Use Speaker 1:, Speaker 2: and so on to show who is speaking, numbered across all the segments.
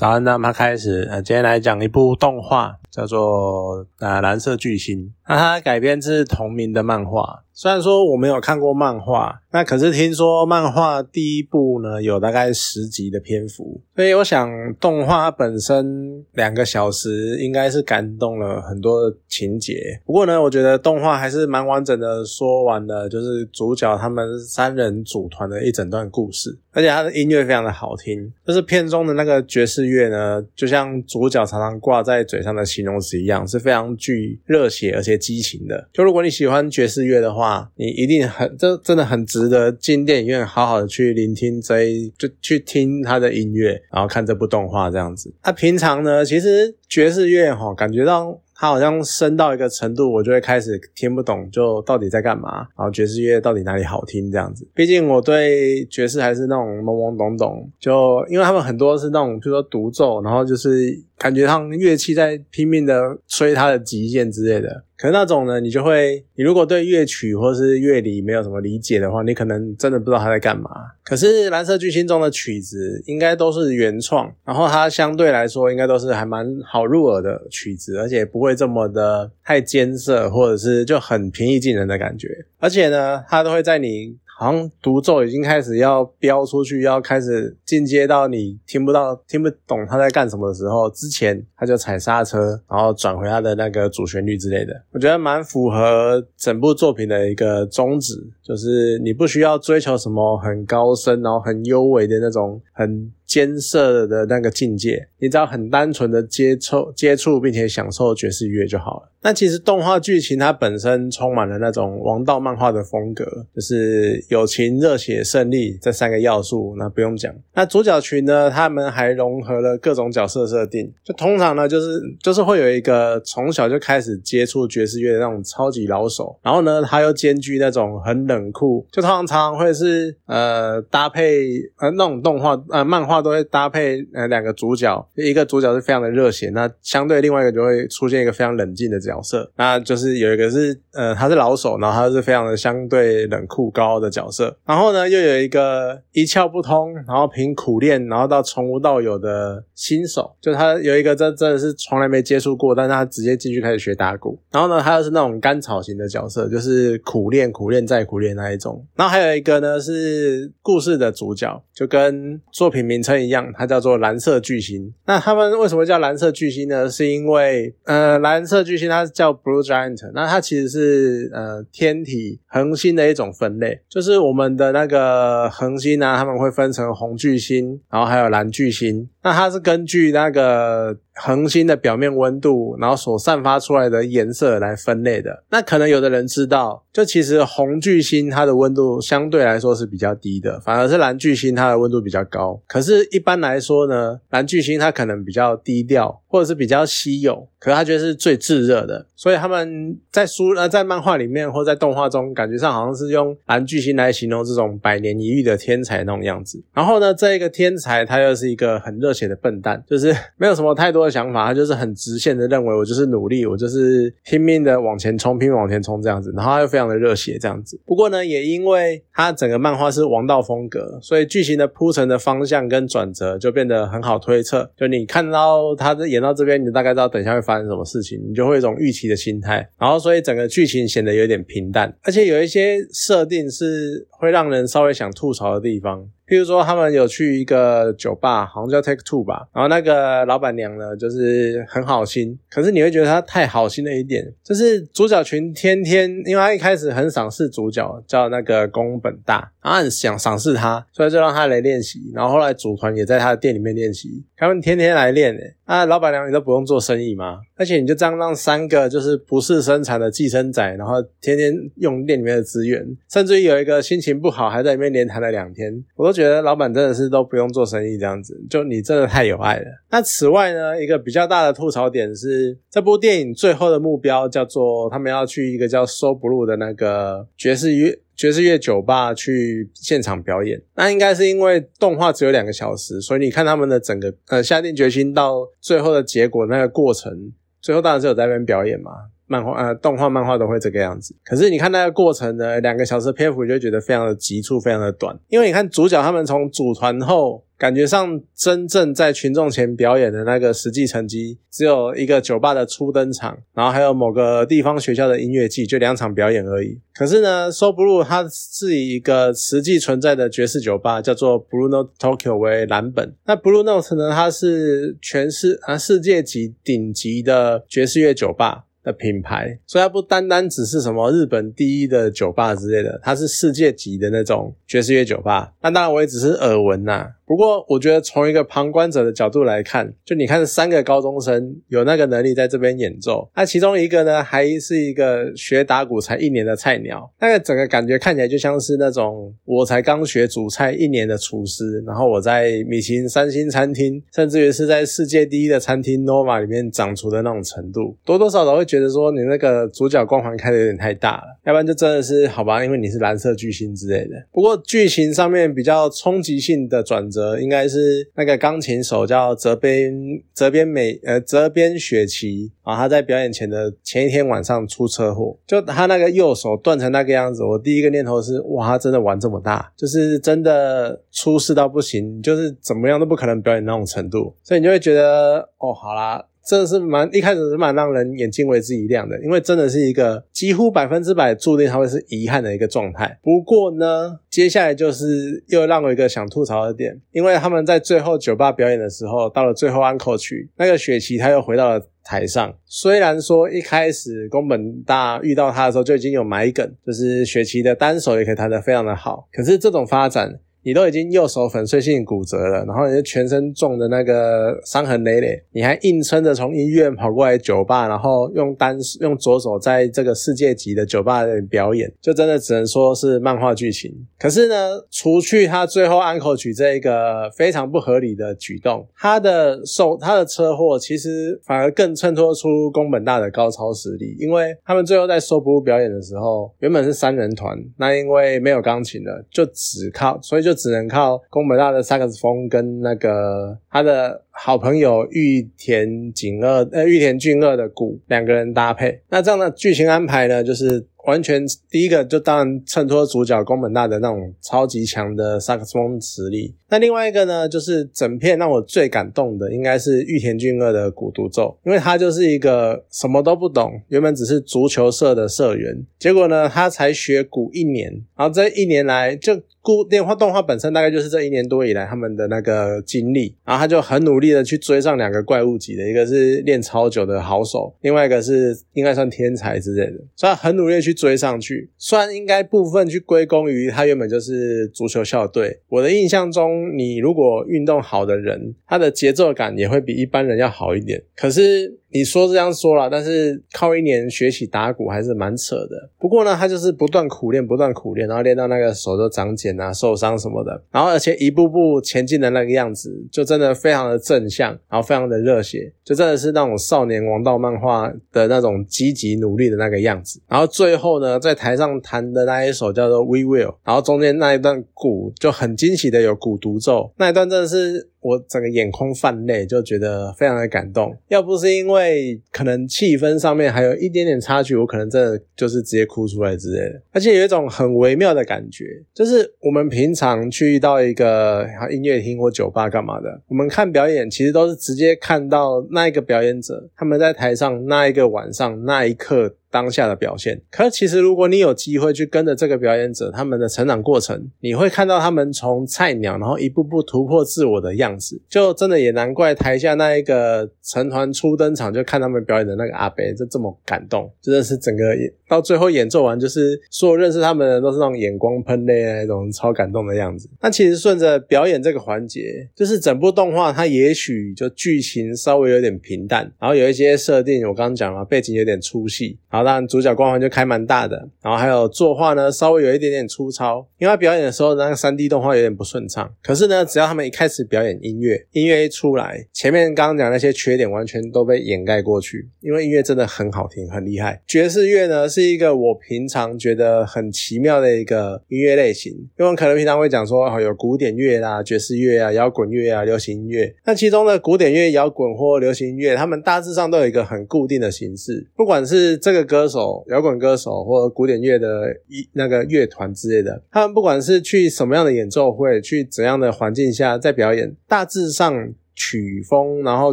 Speaker 1: 早安，那么开始。呃，今天来讲一部动画，叫做《呃蓝色巨星》。那它改编自同名的漫画。虽然说我没有看过漫画，那可是听说漫画第一部呢有大概十集的篇幅，所以我想动画本身两个小时应该是感动了很多情节。不过呢，我觉得动画还是蛮完整的说完了，就是主角他们三人组团的一整段故事，而且它的音乐非常的好听，就是片中的那个爵士乐呢，就像主角常常挂在嘴上的形容词一样，是非常具热血而且激情的。就如果你喜欢爵士乐的话，你一定很这真的很值得进电影院好好的去聆听这一就去听他的音乐，然后看这部动画这样子。他平常呢，其实爵士乐哈，感觉到。它好像升到一个程度，我就会开始听不懂，就到底在干嘛，然后爵士乐到底哪里好听这样子。毕竟我对爵士还是那种懵懵懂懂，就因为他们很多是那种，比如说独奏，然后就是感觉上乐器在拼命的吹它的极限之类的。可是那种呢，你就会，你如果对乐曲或是乐理没有什么理解的话，你可能真的不知道他在干嘛。可是蓝色巨星中的曲子应该都是原创，然后它相对来说应该都是还蛮好入耳的曲子，而且不会这么的太艰涩，或者是就很平易近人的感觉。而且呢，它都会在你。好像独奏已经开始要飙出去，要开始进阶到你听不到、听不懂他在干什么的时候，之前他就踩刹车，然后转回他的那个主旋律之类的。我觉得蛮符合整部作品的一个宗旨，就是你不需要追求什么很高深，然后很优美的那种很。艰涩的那个境界，你只要很单纯的接触接触，并且享受爵士乐就好了。那其实动画剧情它本身充满了那种王道漫画的风格，就是友情、热血、胜利这三个要素，那不用讲。那主角群呢，他们还融合了各种角色设定，就通常呢，就是就是会有一个从小就开始接触爵士乐的那种超级老手，然后呢，他又兼具那种很冷酷，就通常常会是呃搭配呃那种动画呃漫画。都会搭配呃两个主角，一个主角是非常的热血，那相对另外一个就会出现一个非常冷静的角色，那就是有一个是呃他是老手，然后他是非常的相对冷酷高傲的角色，然后呢又有一个一窍不通，然后凭苦练，然后到从无到有的新手，就他有一个真真的是从来没接触过，但是他直接进去开始学打鼓，然后呢他又是那种甘草型的角色，就是苦练苦练再苦练那一种，然后还有一个呢是故事的主角，就跟作品名称。很一样，它叫做蓝色巨星。那他们为什么叫蓝色巨星呢？是因为呃，蓝色巨星它叫 Blue Giant，那它其实是呃天体恒星的一种分类，就是我们的那个恒星呢，他们会分成红巨星，然后还有蓝巨星。那它是根据那个恒星的表面温度，然后所散发出来的颜色来分类的。那可能有的人知道，就其实红巨星它的温度相对来说是比较低的，反而是蓝巨星它的温度比较高。可是，一般来说呢，蓝巨星它可能比较低调，或者是比较稀有，可是它却是最炙热的。所以他们在书呃在漫画里面或在动画中，感觉上好像是用蓝巨星来形容这种百年一遇的天才那种样子。然后呢，这一个天才他又是一个很热。血的笨蛋，就是没有什么太多的想法，他就是很直线的认为我就是努力，我就是拼命的往前冲，拼命往前冲这样子，然后他又非常的热血这样子。不过呢，也因为他整个漫画是王道风格，所以剧情的铺陈的方向跟转折就变得很好推测。就你看到他的演到这边，你大概知道等一下会发生什么事情，你就会有一种预期的心态。然后，所以整个剧情显得有点平淡，而且有一些设定是会让人稍微想吐槽的地方。譬如说，他们有去一个酒吧，好像叫 Take Two 吧，然后那个老板娘呢，就是很好心，可是你会觉得她太好心了一点。就是主角群天天，因为他一开始很赏识主角，叫那个宫本大，然后很想赏识他，所以就让他来练习。然后后来组团也在他的店里面练习，他们天天来练诶。那老板娘你都不用做生意吗？而且你就这样让三个就是不是生产的寄生仔，然后天天用店里面的资源，甚至于有一个心情不好，还在里面连谈了两天，我都觉得老板真的是都不用做生意这样子，就你真的太有爱了。那此外呢，一个比较大的吐槽点是，这部电影最后的目标叫做他们要去一个叫 So Blue 的那个爵士乐爵士乐酒吧去现场表演。那应该是因为动画只有两个小时，所以你看他们的整个呃下定决心到最后的结果那个过程，最后当然是有在那边表演嘛。漫画呃，动画漫画都会这个样子。可是你看那个过程呢，两个小时篇幅就觉得非常的急促，非常的短。因为你看主角他们从组团后。感觉上真正在群众前表演的那个实际成绩，只有一个酒吧的初登场，然后还有某个地方学校的音乐季，就两场表演而已。可是呢，So Blue 它是以一个实际存在的爵士酒吧，叫做 Blue Note Tokyo 为蓝本。那 Blue Note 呢，它是全世啊世界级顶级的爵士乐酒吧。的品牌，所以它不单单只是什么日本第一的酒吧之类的，它是世界级的那种爵士乐酒吧。那当然我也只是耳闻呐。不过，我觉得从一个旁观者的角度来看，就你看三个高中生有那个能力在这边演奏，那其中一个呢，还是一个学打鼓才一年的菜鸟，那个整个感觉看起来就像是那种我才刚学煮菜一年的厨师，然后我在米其林三星餐厅，甚至于是在世界第一的餐厅 Nova 里面长厨的那种程度，多多少少会觉得说你那个主角光环开的有点太大了，要不然就真的是好吧，因为你是蓝色巨星之类的。不过剧情上面比较冲击性的转折。应该是那个钢琴手叫泽边泽边美呃泽边雪琪啊，他在表演前的前一天晚上出车祸，就他那个右手断成那个样子。我第一个念头是哇，他真的玩这么大，就是真的出事到不行，就是怎么样都不可能表演那种程度，所以你就会觉得哦，好啦。真的是蛮一开始是蛮让人眼睛为之一亮的，因为真的是一个几乎百分之百注定它会是遗憾的一个状态。不过呢，接下来就是又让我一个想吐槽的点，因为他们在最后酒吧表演的时候，到了最后安可曲，那个雪琪他又回到了台上。虽然说一开始宫本大遇到他的时候就已经有埋梗，就是雪琪的单手也可以弹得非常的好，可是这种发展。你都已经右手粉碎性骨折了，然后你全身重的那个伤痕累累，你还硬撑着从医院跑过来酒吧，然后用单用左手在这个世界级的酒吧表演，就真的只能说是漫画剧情。可是呢，除去他最后安口曲这一个非常不合理的举动，他的受他的车祸其实反而更衬托出宫本大的高超实力，因为他们最后在收布表演的时候，原本是三人团，那因为没有钢琴了，就只靠，所以就。就只能靠宫本大的萨克斯风跟那个他的好朋友玉田景二呃玉田俊二的鼓两个人搭配，那这样的剧情安排呢，就是。完全第一个就当然衬托主角宫本大的那种超级强的萨克斯风实力。那另外一个呢，就是整片让我最感动的应该是玉田俊二的鼓独奏，因为他就是一个什么都不懂，原本只是足球社的社员，结果呢他才学鼓一年，然后这一年来就故电话动画本身大概就是这一年多以来他们的那个经历，然后他就很努力的去追上两个怪物级的，一个是练超久的好手，另外一个是应该算天才之类的，所以他很努力去。追上去，虽然应该部分去归功于他原本就是足球校队。我的印象中，你如果运动好的人，他的节奏感也会比一般人要好一点。可是。你说这样说了，但是靠一年学习打鼓还是蛮扯的。不过呢，他就是不断苦练，不断苦练，然后练到那个手都长茧啊、受伤什么的。然后而且一步步前进的那个样子，就真的非常的正向，然后非常的热血，就真的是那种少年王道漫画的那种积极努力的那个样子。然后最后呢，在台上弹的那一首叫做《We Will》，然后中间那一段鼓就很惊喜的有鼓独奏，那一段真的是。我整个眼眶泛泪，就觉得非常的感动。要不是因为可能气氛上面还有一点点差距，我可能真的就是直接哭出来之类的。而且有一种很微妙的感觉，就是我们平常去到一个音乐厅或酒吧干嘛的，我们看表演其实都是直接看到那一个表演者他们在台上那一个晚上那一刻。当下的表现，可其实如果你有机会去跟着这个表演者他们的成长过程，你会看到他们从菜鸟，然后一步步突破自我的样子，就真的也难怪台下那一个成团初登场就看他们表演的那个阿北就这么感动，真的是整个到最后演奏完，就是所有认识他们的人都是那种眼光喷泪那种超感动的样子。那其实顺着表演这个环节，就是整部动画它也许就剧情稍微有点平淡，然后有一些设定我刚刚讲了，背景有点粗细，然后。当然，主角光环就开蛮大的，然后还有作画呢，稍微有一点点粗糙，因为他表演的时候那个三 D 动画有点不顺畅。可是呢，只要他们一开始表演音乐，音乐一出来，前面刚刚讲那些缺点完全都被掩盖过去，因为音乐真的很好听，很厉害。爵士乐呢是一个我平常觉得很奇妙的一个音乐类型，因为可能平常会讲说哦有古典乐啦、爵士乐啊、摇滚乐啊、流行音乐，那其中的古典乐、摇滚或流行音乐，他们大致上都有一个很固定的形式，不管是这个。歌手、摇滚歌手或者古典乐的一那个乐团之类的，他们不管是去什么样的演奏会，去怎样的环境下在表演，大致上。曲风，然后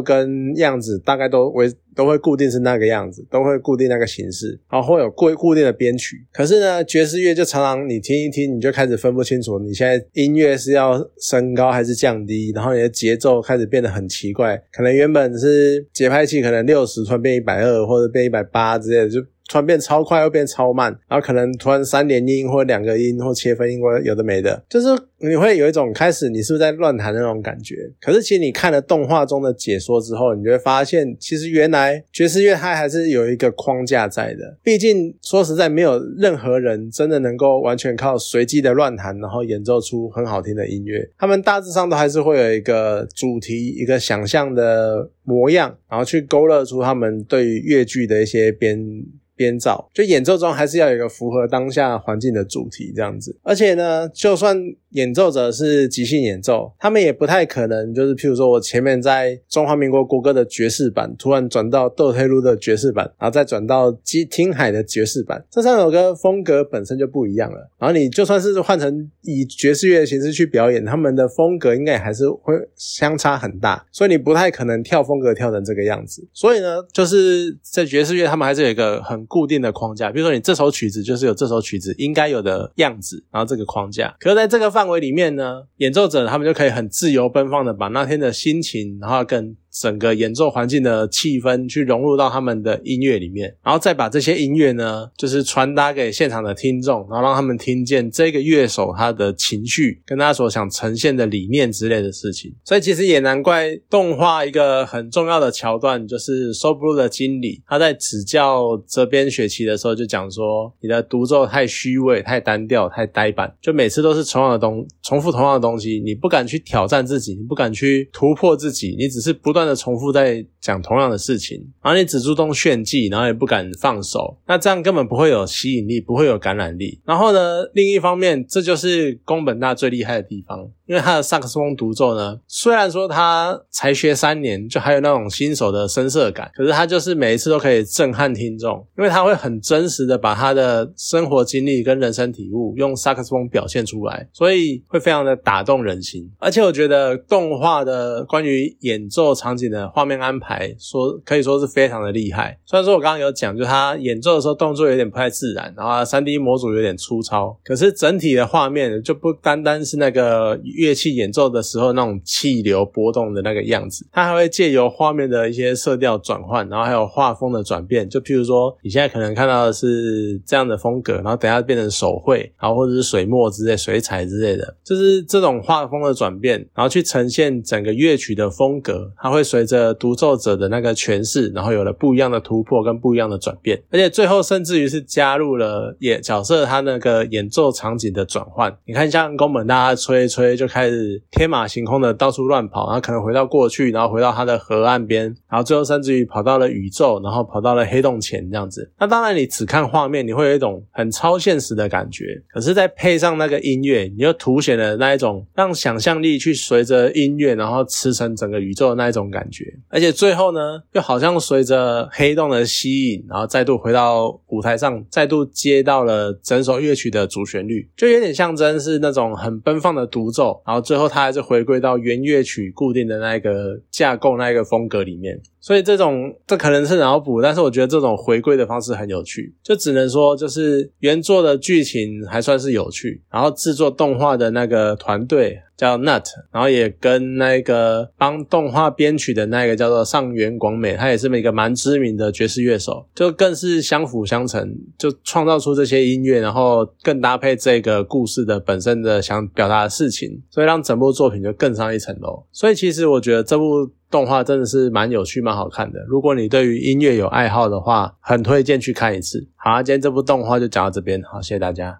Speaker 1: 跟样子大概都为都会固定是那个样子，都会固定那个形式，然后会有固固定的编曲。可是呢，爵士乐就常常你听一听，你就开始分不清楚，你现在音乐是要升高还是降低，然后你的节奏开始变得很奇怪，可能原本是节拍器可能六十，突然变一百二或者变一百八之类的，就。突然变超快又变超慢，然后可能突然三连音或两个音或切分音或有的没的，就是你会有一种开始你是不是在乱弹的那种感觉。可是其实你看了动画中的解说之后，你就会发现，其实原来爵士乐它还是有一个框架在的。毕竟说实在，没有任何人真的能够完全靠随机的乱弹，然后演奏出很好听的音乐。他们大致上都还是会有一个主题，一个想象的模样，然后去勾勒出他们对于乐句的一些编。编造就演奏中还是要有一个符合当下环境的主题这样子，而且呢，就算演奏者是即兴演奏，他们也不太可能就是譬如说我前面在中华民国国歌的爵士版，突然转到窦忒路的爵士版，然后再转到基听海的爵士版，这三首歌风格本身就不一样了。然后你就算是换成以爵士乐的形式去表演，他们的风格应该还是会相差很大，所以你不太可能跳风格跳成这个样子。所以呢，就是在爵士乐，他们还是有一个很。固定的框架，比如说你这首曲子就是有这首曲子应该有的样子，然后这个框架。可是在这个范围里面呢，演奏者他们就可以很自由奔放的把那天的心情，然后跟。整个演奏环境的气氛去融入到他们的音乐里面，然后再把这些音乐呢，就是传达给现场的听众，然后让他们听见这个乐手他的情绪跟他所想呈现的理念之类的事情。所以其实也难怪动画一个很重要的桥段，就是 So Blue 的经理他在指教这边学期的时候就讲说，你的独奏太虚伪、太单调、太呆板，就每次都是同样的东重复同样的东西，你不敢去挑战自己，你不敢去突破自己，你只是不断。重复在讲同样的事情，然后你只注重炫技，然后也不敢放手，那这样根本不会有吸引力，不会有感染力。然后呢，另一方面，这就是宫本大最厉害的地方。因为他的萨克斯风独奏呢，虽然说他才学三年，就还有那种新手的生涩感，可是他就是每一次都可以震撼听众，因为他会很真实的把他的生活经历跟人生体悟用萨克斯风表现出来，所以会非常的打动人心。而且我觉得动画的关于演奏场景的画面安排，说可以说是非常的厉害。虽然说我刚刚有讲，就他演奏的时候动作有点不太自然，然后三 D 模组有点粗糙，可是整体的画面就不单单是那个。乐器演奏的时候那种气流波动的那个样子，它还会借由画面的一些色调转换，然后还有画风的转变。就譬如说，你现在可能看到的是这样的风格，然后等下变成手绘，然后或者是水墨之类、水彩之类的，就是这种画风的转变，然后去呈现整个乐曲的风格。它会随着独奏者的那个诠释，然后有了不一样的突破跟不一样的转变。而且最后甚至于是加入了演角色他那个演奏场景的转换。你看，像宫本大家吹一吹就。开始天马行空的到处乱跑，然后可能回到过去，然后回到他的河岸边，然后最后甚至于跑到了宇宙，然后跑到了黑洞前这样子。那当然，你只看画面，你会有一种很超现实的感觉。可是再配上那个音乐，你又凸显了那一种让想象力去随着音乐，然后驰骋整个宇宙的那一种感觉。而且最最后呢，又好像随着黑洞的吸引，然后再度回到舞台上，再度接到了整首乐曲的主旋律，就有点象征是那种很奔放的独奏。然后最后，它还是回归到原乐曲固定的那个架构、那个风格里面。所以这种这可能是脑补，但是我觉得这种回归的方式很有趣。就只能说，就是原作的剧情还算是有趣，然后制作动画的那个团队叫 Nut，然后也跟那个帮动画编曲的那个叫做上原广美，他也是一个蛮知名的爵士乐手，就更是相辅相成，就创造出这些音乐，然后更搭配这个故事的本身的想表达的事情，所以让整部作品就更上一层楼。所以其实我觉得这部。动画真的是蛮有趣、蛮好看的。如果你对于音乐有爱好的话，很推荐去看一次。好，今天这部动画就讲到这边，好，谢谢大家。